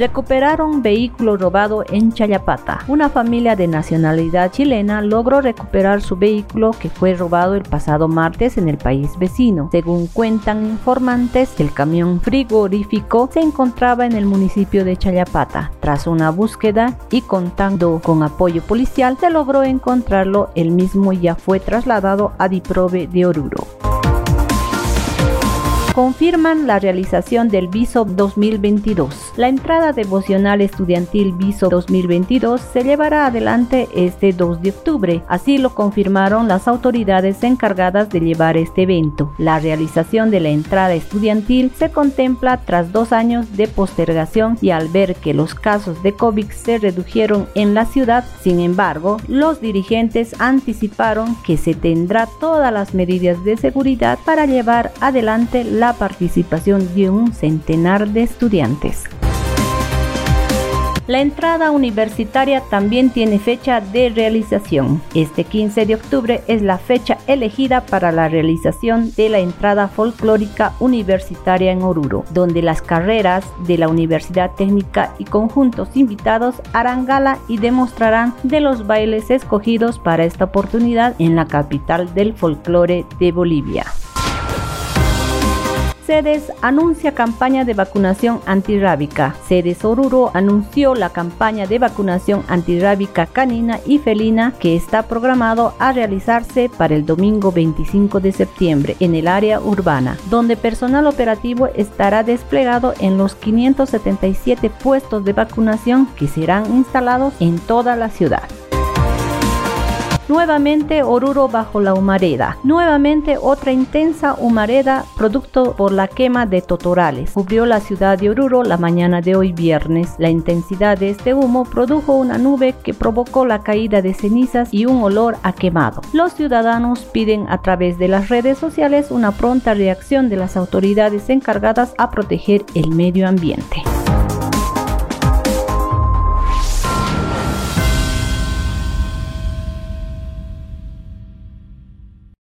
recuperaron vehículo robado en Chayapata. Una familia de nacionalidad chilena logró recuperar su vehículo que fue robado el pasado martes en el país vecino. Según cuentan informantes, el camión frigorífico se encontraba en el municipio de Chayapata. Tras una búsqueda y contando con apoyo policial, se logró encontrarlo. El mismo ya fue trasladado a Diprobe de Oruro confirman la realización del Viso 2022. La entrada devocional estudiantil Viso 2022 se llevará adelante este 2 de octubre, así lo confirmaron las autoridades encargadas de llevar este evento. La realización de la entrada estudiantil se contempla tras dos años de postergación y al ver que los casos de COVID se redujeron en la ciudad, sin embargo, los dirigentes anticiparon que se tendrá todas las medidas de seguridad para llevar adelante la la participación de un centenar de estudiantes. La entrada universitaria también tiene fecha de realización. Este 15 de octubre es la fecha elegida para la realización de la entrada folclórica universitaria en Oruro, donde las carreras de la Universidad Técnica y conjuntos invitados harán gala y demostrarán de los bailes escogidos para esta oportunidad en la capital del folclore de Bolivia. CEDES anuncia campaña de vacunación antirrábica. CEDES Oruro anunció la campaña de vacunación antirrábica canina y felina que está programado a realizarse para el domingo 25 de septiembre en el área urbana, donde personal operativo estará desplegado en los 577 puestos de vacunación que serán instalados en toda la ciudad. Nuevamente Oruro bajo la humareda. Nuevamente otra intensa humareda producto por la quema de totorales. Cubrió la ciudad de Oruro la mañana de hoy viernes. La intensidad de este humo produjo una nube que provocó la caída de cenizas y un olor a quemado. Los ciudadanos piden a través de las redes sociales una pronta reacción de las autoridades encargadas a proteger el medio ambiente.